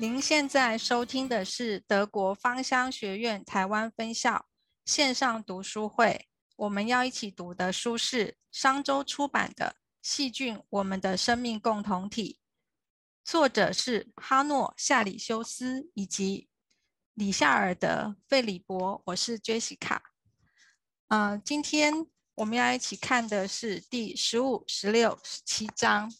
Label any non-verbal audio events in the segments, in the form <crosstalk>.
您现在收听的是德国芳香学院台湾分校线上读书会。我们要一起读的书是商周出版的《细菌：我们的生命共同体》，作者是哈诺·夏里修斯以及里夏尔德·费里伯。我是 Jessica。嗯，今天我们要一起看的是第十五、十六、十七章。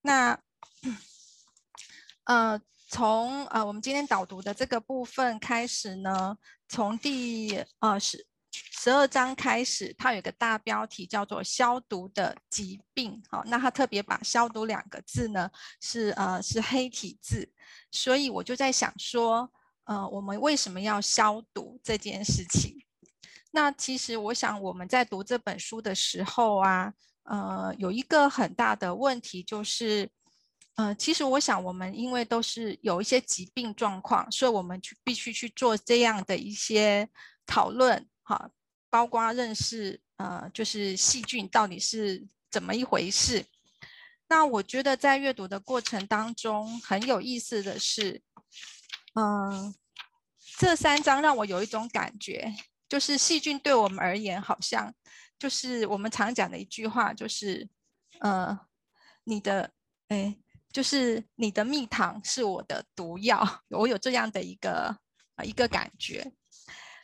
那，<clears throat> 呃。从呃，我们今天导读的这个部分开始呢，从第呃十十二章开始，它有个大标题叫做“消毒的疾病”。好，那它特别把“消毒”两个字呢是呃是黑体字，所以我就在想说，呃，我们为什么要消毒这件事情？那其实我想我们在读这本书的时候啊，呃，有一个很大的问题就是。嗯，其实我想，我们因为都是有一些疾病状况，所以我们去必须去做这样的一些讨论，哈，包括认识，呃，就是细菌到底是怎么一回事。那我觉得在阅读的过程当中，很有意思的是，嗯，这三章让我有一种感觉，就是细菌对我们而言，好像就是我们常讲的一句话，就是，呃，你的，哎。就是你的蜜糖是我的毒药，我有这样的一个呃一个感觉。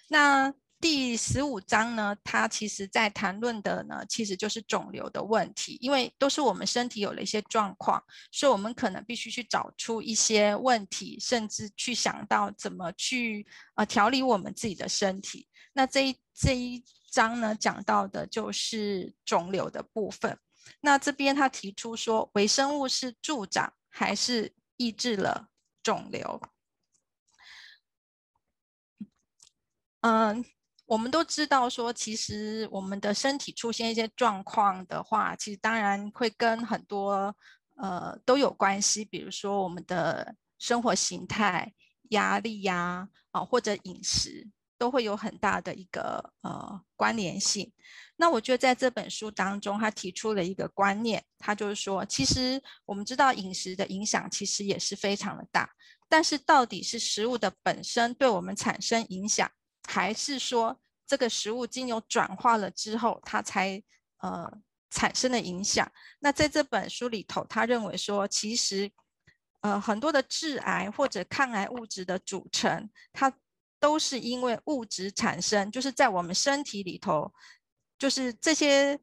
那第十五章呢，它其实在谈论的呢，其实就是肿瘤的问题，因为都是我们身体有了一些状况，所以我们可能必须去找出一些问题，甚至去想到怎么去呃调理我们自己的身体。那这一这一章呢，讲到的就是肿瘤的部分。那这边他提出说，微生物是助长还是抑制了肿瘤？嗯，我们都知道说，其实我们的身体出现一些状况的话，其实当然会跟很多呃都有关系，比如说我们的生活形态、压力呀，啊或者饮食。都会有很大的一个呃关联性。那我觉得在这本书当中，他提出了一个观念，他就是说，其实我们知道饮食的影响其实也是非常的大，但是到底是食物的本身对我们产生影响，还是说这个食物经由转化了之后，它才呃产生的影响？那在这本书里头，他认为说，其实呃很多的致癌或者抗癌物质的组成，它都是因为物质产生，就是在我们身体里头，就是这些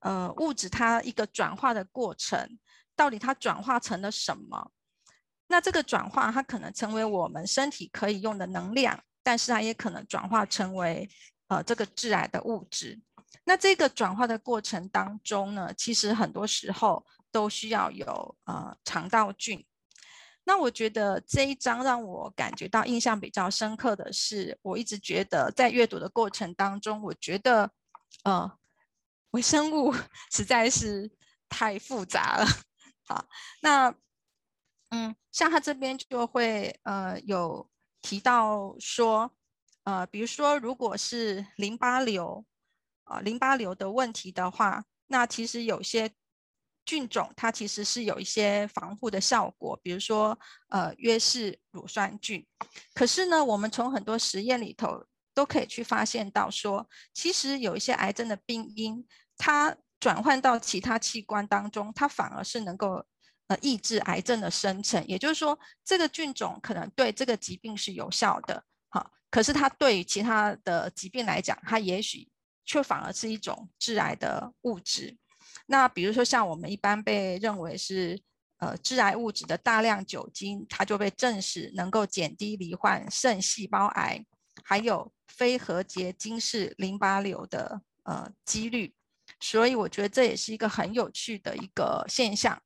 呃物质它一个转化的过程，到底它转化成了什么？那这个转化它可能成为我们身体可以用的能量，但是它也可能转化成为呃这个致癌的物质。那这个转化的过程当中呢，其实很多时候都需要有呃肠道菌。那我觉得这一章让我感觉到印象比较深刻的是，我一直觉得在阅读的过程当中，我觉得，呃，微生物 <laughs> 实在是太复杂了。好，那，嗯，像他这边就会呃有提到说，呃，比如说如果是淋巴瘤，啊，淋巴瘤的问题的话，那其实有些。菌种它其实是有一些防护的效果，比如说呃约氏乳酸菌。可是呢，我们从很多实验里头都可以去发现到说，其实有一些癌症的病因，它转换到其他器官当中，它反而是能够呃抑制癌症的生成。也就是说，这个菌种可能对这个疾病是有效的，好，可是它对于其他的疾病来讲，它也许却反而是一种致癌的物质。那比如说，像我们一般被认为是呃致癌物质的大量酒精，它就被证实能够减低罹患肾细胞癌，还有非核结晶式淋巴瘤的呃几率。所以我觉得这也是一个很有趣的一个现象。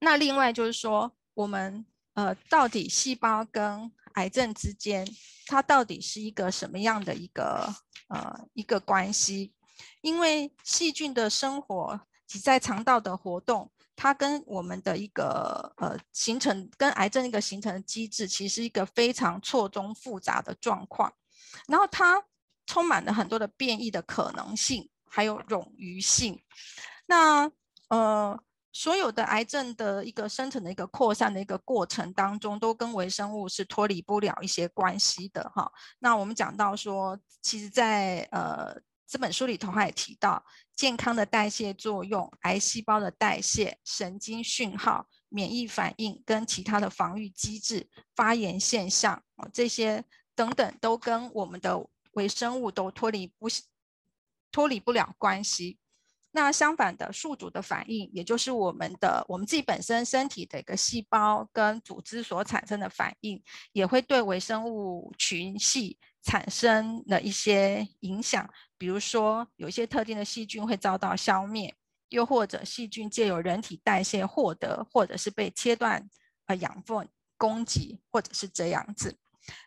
那另外就是说，我们呃到底细胞跟癌症之间，它到底是一个什么样的一个呃一个关系？因为细菌的生活及在肠道的活动，它跟我们的一个呃形成跟癌症一个形成的机制，其实一个非常错综复杂的状况。然后它充满了很多的变异的可能性，还有冗余性。那呃，所有的癌症的一个生成的一个扩散的一个过程当中，都跟微生物是脱离不了一些关系的哈。那我们讲到说，其实，在呃这本书里头，还提到健康的代谢作用、癌细胞的代谢、神经讯号、免疫反应跟其他的防御机制、发炎现象这些等等，都跟我们的微生物都脱离不脱离不了关系。那相反的，宿主的反应，也就是我们的我们自己本身身体的一个细胞跟组织所产生的反应，也会对微生物群系产生了一些影响。比如说，有一些特定的细菌会遭到消灭，又或者细菌借由人体代谢获得，或者是被切断呃养分供给，或者是这样子。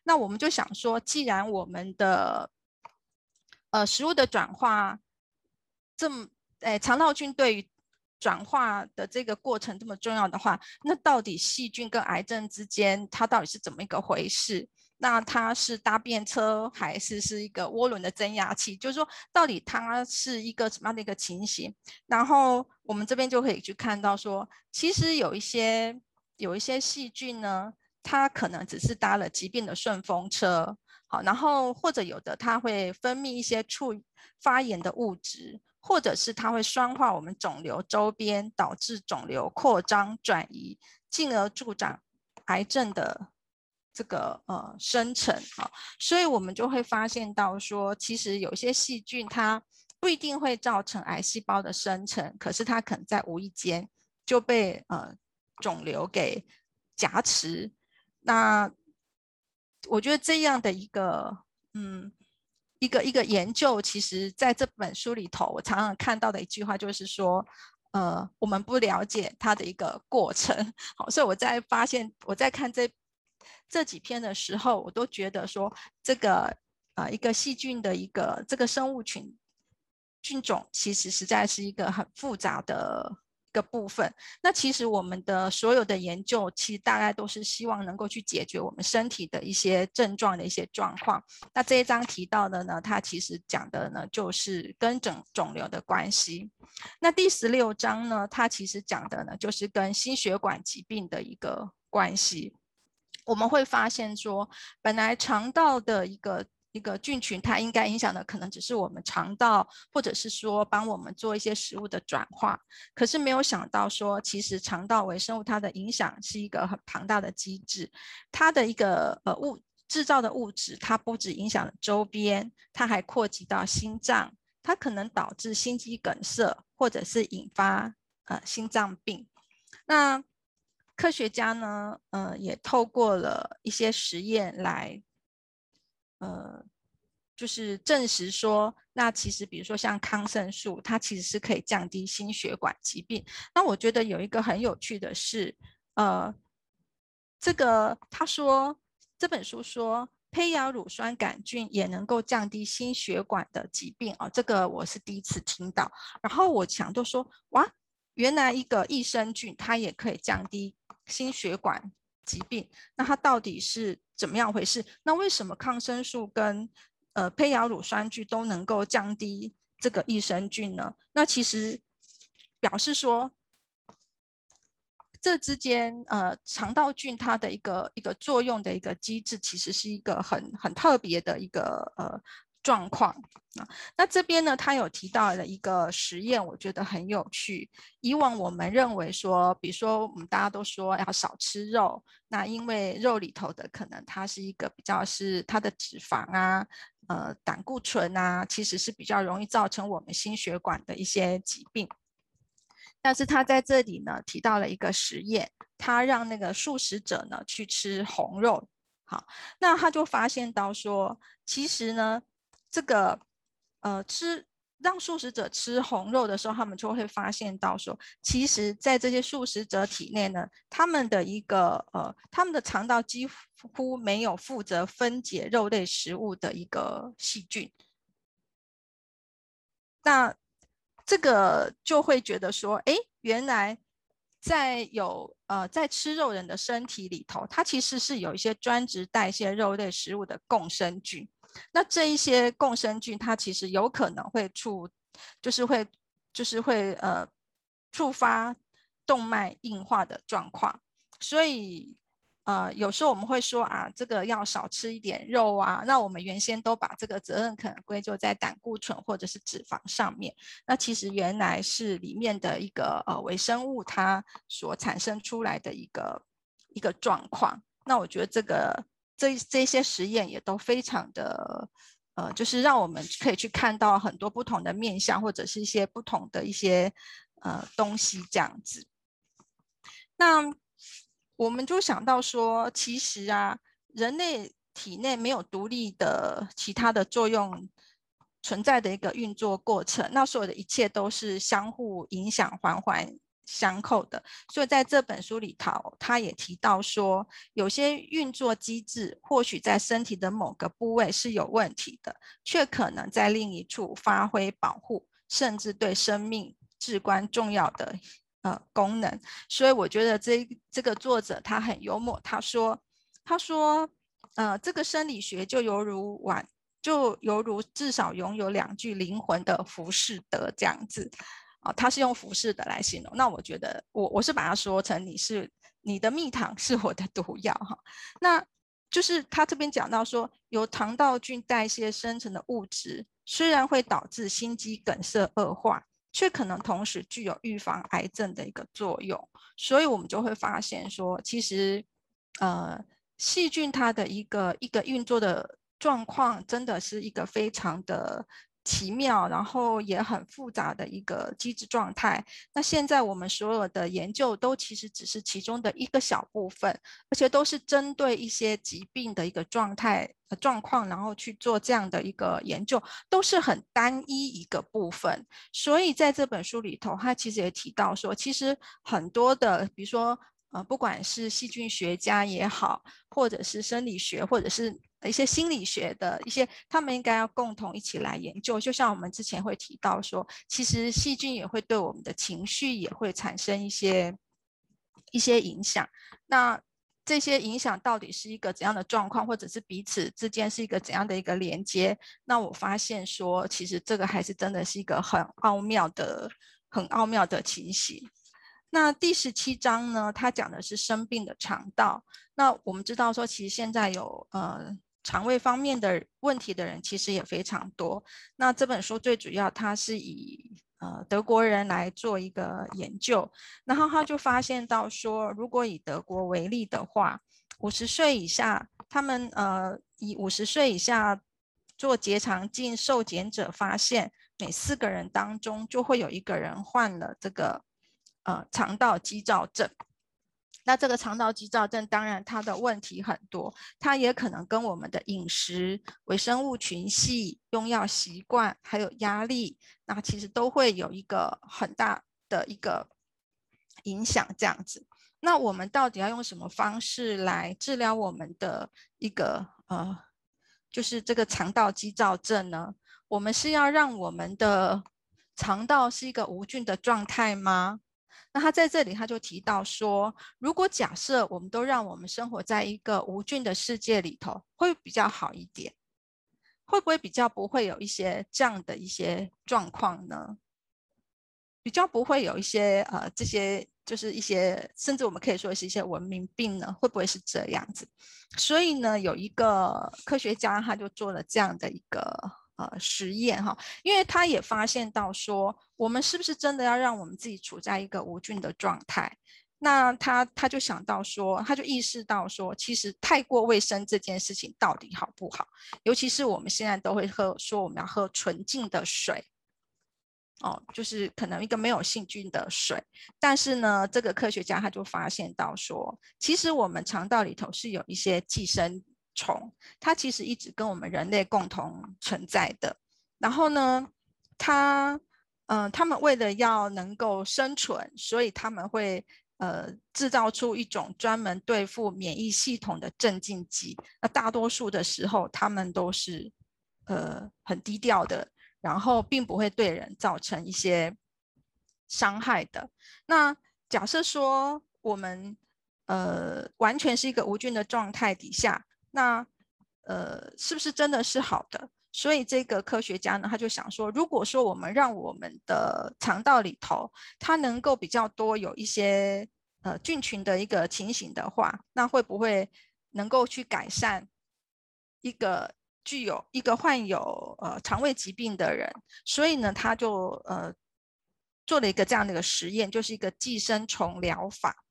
那我们就想说，既然我们的呃食物的转化这么哎，肠道菌对于转化的这个过程这么重要的话，那到底细菌跟癌症之间它到底是怎么一个回事？那它是搭便车还是是一个涡轮的增压器？就是说，到底它是一个什么样的一个情形？然后我们这边就可以去看到说，其实有一些有一些细菌呢，它可能只是搭了疾病的顺风车，好，然后或者有的它会分泌一些促发炎的物质。或者是它会酸化我们肿瘤周边，导致肿瘤扩张转移，进而助长癌症的这个呃生成啊。所以我们就会发现到说，其实有些细菌它不一定会造成癌细胞的生成，可是它可能在无意间就被呃肿瘤给夹持。那我觉得这样的一个嗯。一个一个研究，其实在这本书里头，我常常看到的一句话就是说，呃，我们不了解它的一个过程。<laughs> 好，所以我在发现我在看这这几篇的时候，我都觉得说，这个呃一个细菌的一个这个生物群菌种，其实实在是一个很复杂的一。个部分，那其实我们的所有的研究，其实大概都是希望能够去解决我们身体的一些症状的一些状况。那这一章提到的呢，它其实讲的呢，就是跟肿肿瘤的关系。那第十六章呢，它其实讲的呢，就是跟心血管疾病的一个关系。我们会发现说，本来肠道的一个。一个菌群，它应该影响的可能只是我们肠道，或者是说帮我们做一些食物的转化。可是没有想到说，其实肠道微生物它的影响是一个很庞大的机制。它的一个呃物制造的物质，它不止影响周边，它还扩及到心脏，它可能导致心肌梗塞，或者是引发呃心脏病。那科学家呢，呃，也透过了一些实验来。呃，就是证实说，那其实比如说像抗生素，它其实是可以降低心血管疾病。那我觉得有一个很有趣的是，呃，这个他说这本书说胚芽乳酸杆菌也能够降低心血管的疾病啊，这个我是第一次听到。然后我想就说，哇，原来一个益生菌它也可以降低心血管。疾病，那它到底是怎么样回事？那为什么抗生素跟呃胚芽乳酸菌都能够降低这个益生菌呢？那其实表示说，这之间呃肠道菌它的一个一个作用的一个机制，其实是一个很很特别的一个呃。状况啊，那这边呢，他有提到了一个实验，我觉得很有趣。以往我们认为说，比如说我们大家都说要少吃肉，那因为肉里头的可能它是一个比较是它的脂肪啊，呃，胆固醇啊，其实是比较容易造成我们心血管的一些疾病。但是他在这里呢提到了一个实验，他让那个素食者呢去吃红肉，好，那他就发现到说，其实呢。这个呃，吃让素食者吃红肉的时候，他们就会发现到说，其实，在这些素食者体内呢，他们的一个呃，他们的肠道几乎没有负责分解肉类食物的一个细菌。那这个就会觉得说，哎，原来在有呃，在吃肉人的身体里头，它其实是有一些专职代谢肉类食物的共生菌。那这一些共生菌，它其实有可能会触，就是会，就是会呃触发动脉硬化的状况。所以，呃，有时候我们会说啊，这个要少吃一点肉啊。那我们原先都把这个责任可能归咎在胆固醇或者是脂肪上面。那其实原来是里面的一个呃微生物它所产生出来的一个一个状况。那我觉得这个这这些实验也都非常的。呃，就是让我们可以去看到很多不同的面相，或者是一些不同的一些呃东西这样子。那我们就想到说，其实啊，人类体内没有独立的其他的作用存在的一个运作过程，那所有的一切都是相互影响，环环。相扣的，所以在这本书里头，他也提到说，有些运作机制或许在身体的某个部位是有问题的，却可能在另一处发挥保护，甚至对生命至关重要的呃功能。所以我觉得这这个作者他很幽默，他说他说呃这个生理学就犹如晚就犹如至少拥有两具灵魂的浮士德这样子。啊，他是用服饰的来形容，那我觉得我我是把它说成你是你的蜜糖是我的毒药哈，那就是他这边讲到说，由肠道菌代谢生成的物质，虽然会导致心肌梗塞恶化，却可能同时具有预防癌症的一个作用，所以我们就会发现说，其实呃细菌它的一个一个运作的状况，真的是一个非常的。奇妙，然后也很复杂的一个机制状态。那现在我们所有的研究都其实只是其中的一个小部分，而且都是针对一些疾病的一个状态呃状况，然后去做这样的一个研究，都是很单一一个部分。所以在这本书里头，他其实也提到说，其实很多的，比如说呃，不管是细菌学家也好，或者是生理学，或者是一些心理学的一些，他们应该要共同一起来研究。就像我们之前会提到说，其实细菌也会对我们的情绪也会产生一些一些影响。那这些影响到底是一个怎样的状况，或者是彼此之间是一个怎样的一个连接？那我发现说，其实这个还是真的是一个很奥妙的、很奥妙的情形。那第十七章呢，它讲的是生病的肠道。那我们知道说，其实现在有呃。肠胃方面的问题的人其实也非常多。那这本书最主要，它是以呃德国人来做一个研究，然后他就发现到说，如果以德国为例的话，五十岁以下，他们呃以五十岁以下做结肠镜受检者发现，每四个人当中就会有一个人患了这个呃肠道肌躁症。那这个肠道肌躁症，当然它的问题很多，它也可能跟我们的饮食、微生物群系、用药习惯，还有压力，那其实都会有一个很大的一个影响。这样子，那我们到底要用什么方式来治疗我们的一个呃，就是这个肠道肌躁症呢？我们是要让我们的肠道是一个无菌的状态吗？那他在这里，他就提到说，如果假设我们都让我们生活在一个无菌的世界里头，会比较好一点，会不会比较不会有一些这样的一些状况呢？比较不会有一些呃这些就是一些，甚至我们可以说是一些文明病呢？会不会是这样子？所以呢，有一个科学家他就做了这样的一个。呃，实验哈，因为他也发现到说，我们是不是真的要让我们自己处在一个无菌的状态？那他他就想到说，他就意识到说，其实太过卫生这件事情到底好不好？尤其是我们现在都会喝说我们要喝纯净的水，哦，就是可能一个没有细菌的水。但是呢，这个科学家他就发现到说，其实我们肠道里头是有一些寄生。虫，它其实一直跟我们人类共同存在的。然后呢，它，嗯，他们为了要能够生存，所以他们会，呃，制造出一种专门对付免疫系统的镇静剂。那大多数的时候，他们都是，呃，很低调的，然后并不会对人造成一些伤害的。那假设说我们，呃，完全是一个无菌的状态底下。那，呃，是不是真的是好的？所以这个科学家呢，他就想说，如果说我们让我们的肠道里头它能够比较多有一些呃菌群的一个情形的话，那会不会能够去改善一个具有一个患有呃肠胃疾病的人？所以呢，他就呃做了一个这样的一个实验，就是一个寄生虫疗法。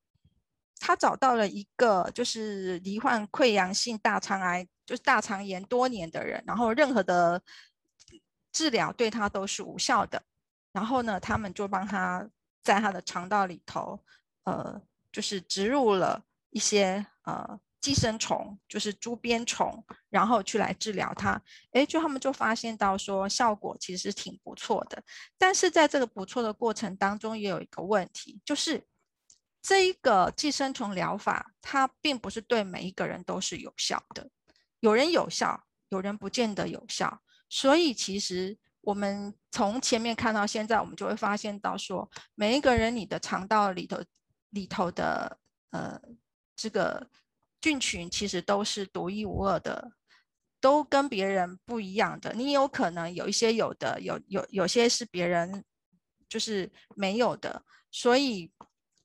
他找到了一个就是罹患溃疡性大肠癌，就是大肠炎多年的人，然后任何的治疗对他都是无效的。然后呢，他们就帮他在他的肠道里头，呃，就是植入了一些呃寄生虫，就是猪鞭虫，然后去来治疗他。哎，就他们就发现到说效果其实挺不错的。但是在这个不错的过程当中，也有一个问题，就是。这一个寄生虫疗法，它并不是对每一个人都是有效的，有人有效，有人不见得有效。所以其实我们从前面看到现在，我们就会发现到说，每一个人你的肠道里头里头的呃这个菌群其实都是独一无二的，都跟别人不一样的。你有可能有一些有的，有有有些是别人就是没有的，所以。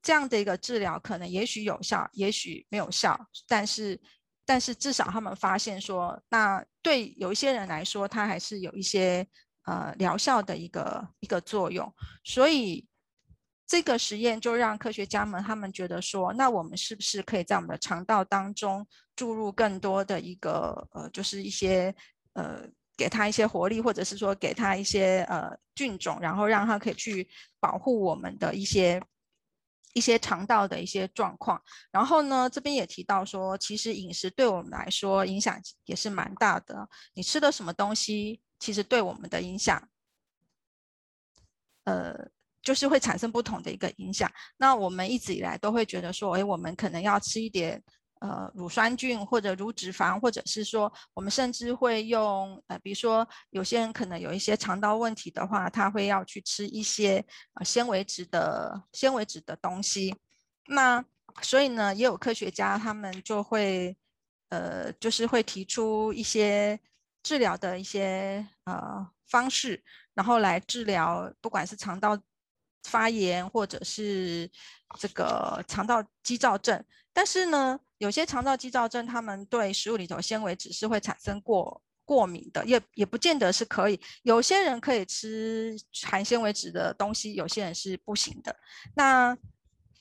这样的一个治疗可能也许有效，也许没有效，但是但是至少他们发现说，那对有一些人来说，它还是有一些呃疗效的一个一个作用。所以这个实验就让科学家们他们觉得说，那我们是不是可以在我们的肠道当中注入更多的一个呃，就是一些呃，给它一些活力，或者是说给它一些呃菌种，然后让它可以去保护我们的一些。一些肠道的一些状况，然后呢，这边也提到说，其实饮食对我们来说影响也是蛮大的。你吃的什么东西，其实对我们的影响，呃，就是会产生不同的一个影响。那我们一直以来都会觉得说，哎，我们可能要吃一点。呃，乳酸菌或者乳脂肪，或者是说，我们甚至会用呃，比如说有些人可能有一些肠道问题的话，他会要去吃一些呃纤维质的纤维质的东西。那所以呢，也有科学家他们就会呃，就是会提出一些治疗的一些呃方式，然后来治疗不管是肠道发炎或者是这个肠道肌躁症，但是呢。有些肠道肌躁症，他们对食物里头纤维质是会产生过过敏的，也也不见得是可以。有些人可以吃含纤维质的东西，有些人是不行的。那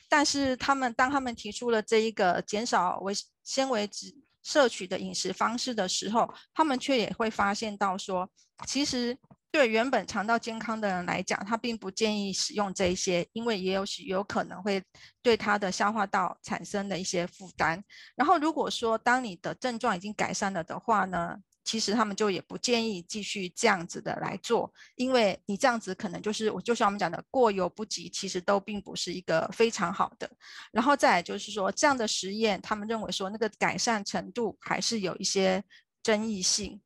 但是他们当他们提出了这一个减少维纤维质摄取的饮食方式的时候，他们却也会发现到说，其实。对原本肠道健康的人来讲，他并不建议使用这些，因为也有许有可能会对他的消化道产生的一些负担。然后，如果说当你的症状已经改善了的话呢，其实他们就也不建议继续这样子的来做，因为你这样子可能就是我就像我们讲的过犹不及，其实都并不是一个非常好的。然后再来就是说，这样的实验，他们认为说那个改善程度还是有一些争议性。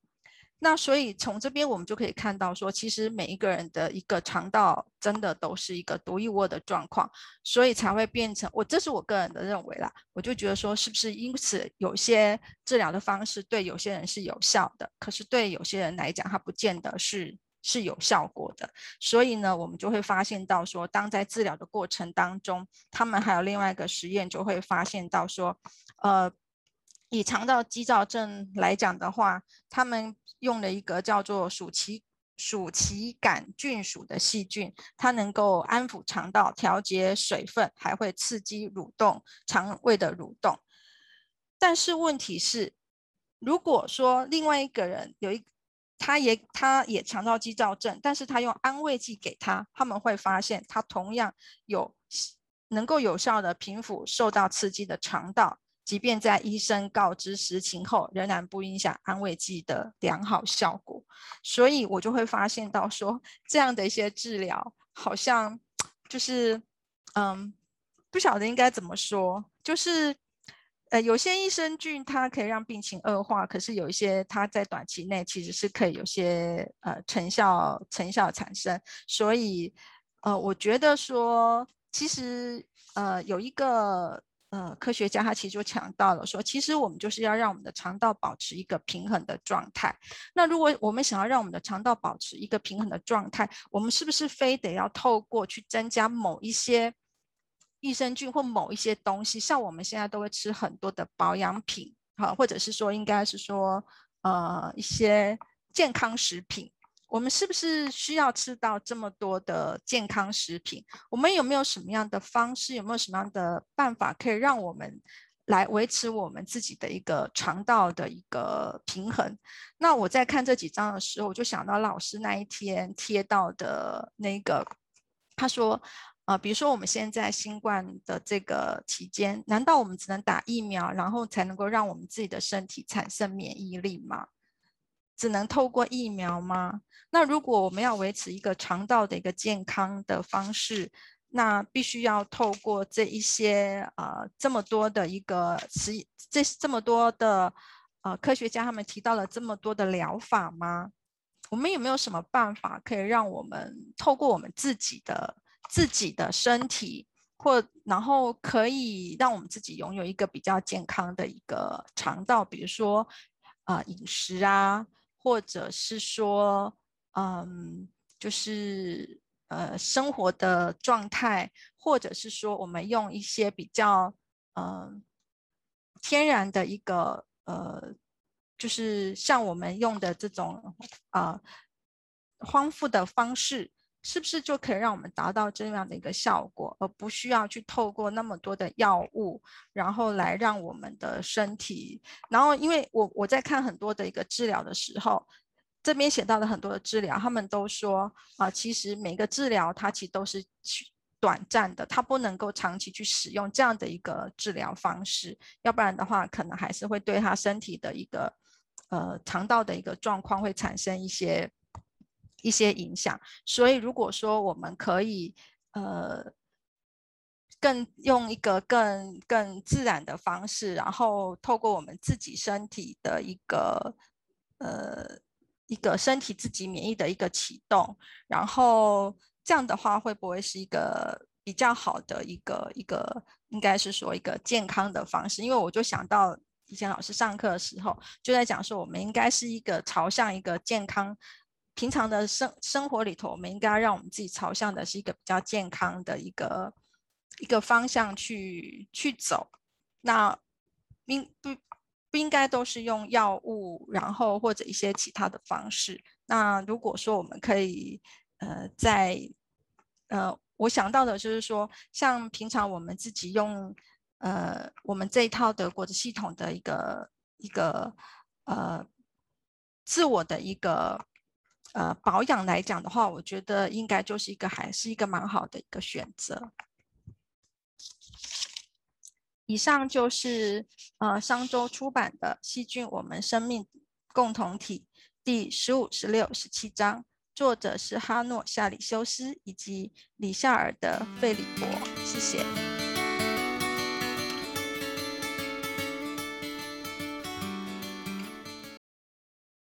那所以从这边我们就可以看到，说其实每一个人的一个肠道真的都是一个独一无二的状况，所以才会变成我这是我个人的认为啦。我就觉得说，是不是因此有些治疗的方式对有些人是有效的，可是对有些人来讲，它不见得是是有效果的。所以呢，我们就会发现到说，当在治疗的过程当中，他们还有另外一个实验就会发现到说，呃。以肠道肌躁症来讲的话，他们用了一个叫做鼠脐鼠脐杆菌属的细菌，它能够安抚肠道、调节水分，还会刺激蠕动肠胃的蠕动。但是问题是，如果说另外一个人有一，他也他也肠道肌躁症，但是他用安慰剂给他，他们会发现他同样有能够有效的平抚受到刺激的肠道。即便在医生告知实情后，仍然不影响安慰剂的良好效果。所以我就会发现到说，这样的一些治疗好像就是，嗯，不晓得应该怎么说，就是，呃，有些益生菌它可以让病情恶化，可是有一些它在短期内其实是可以有些呃成效成效产生。所以，呃，我觉得说，其实呃有一个。呃，科学家他其实就强调了说，其实我们就是要让我们的肠道保持一个平衡的状态。那如果我们想要让我们的肠道保持一个平衡的状态，我们是不是非得要透过去增加某一些益生菌或某一些东西？像我们现在都会吃很多的保养品，哈，或者是说应该是说呃一些健康食品。我们是不是需要吃到这么多的健康食品？我们有没有什么样的方式？有没有什么样的办法可以让我们来维持我们自己的一个肠道的一个平衡？那我在看这几章的时候，我就想到老师那一天贴到的那个，他说，呃，比如说我们现在新冠的这个期间，难道我们只能打疫苗，然后才能够让我们自己的身体产生免疫力吗？只能透过疫苗吗？那如果我们要维持一个肠道的一个健康的方式，那必须要透过这一些呃这么多的一个实这这么多的呃科学家他们提到了这么多的疗法吗？我们有没有什么办法可以让我们透过我们自己的自己的身体，或然后可以让我们自己拥有一个比较健康的一个肠道，比如说啊饮食啊。或者是说，嗯，就是呃生活的状态，或者是说我们用一些比较嗯天然的一个呃，就是像我们用的这种啊丰富的方式。是不是就可以让我们达到这样的一个效果，而不需要去透过那么多的药物，然后来让我们的身体？然后，因为我我在看很多的一个治疗的时候，这边写到了很多的治疗，他们都说啊，其实每个治疗它其实都是短暂的，它不能够长期去使用这样的一个治疗方式，要不然的话，可能还是会对他身体的一个呃肠道的一个状况会产生一些。一些影响，所以如果说我们可以，呃，更用一个更更自然的方式，然后透过我们自己身体的一个，呃，一个身体自己免疫的一个启动，然后这样的话会不会是一个比较好的一个一个，应该是说一个健康的方式？因为我就想到以前老师上课的时候就在讲说，我们应该是一个朝向一个健康。平常的生生活里头，我们应该让我们自己朝向的是一个比较健康的一个一个方向去去走。那应不不应该都是用药物，然后或者一些其他的方式？那如果说我们可以，呃，在呃，我想到的就是说，像平常我们自己用，呃，我们这一套德国的系统的一个一个呃自我的一个。呃，保养来讲的话，我觉得应该就是一个还是一个蛮好的一个选择。以上就是呃商周出版的《细菌我们生命共同体》第十五、十六、十七章，作者是哈诺·夏里修斯以及里夏尔的费里伯。谢谢。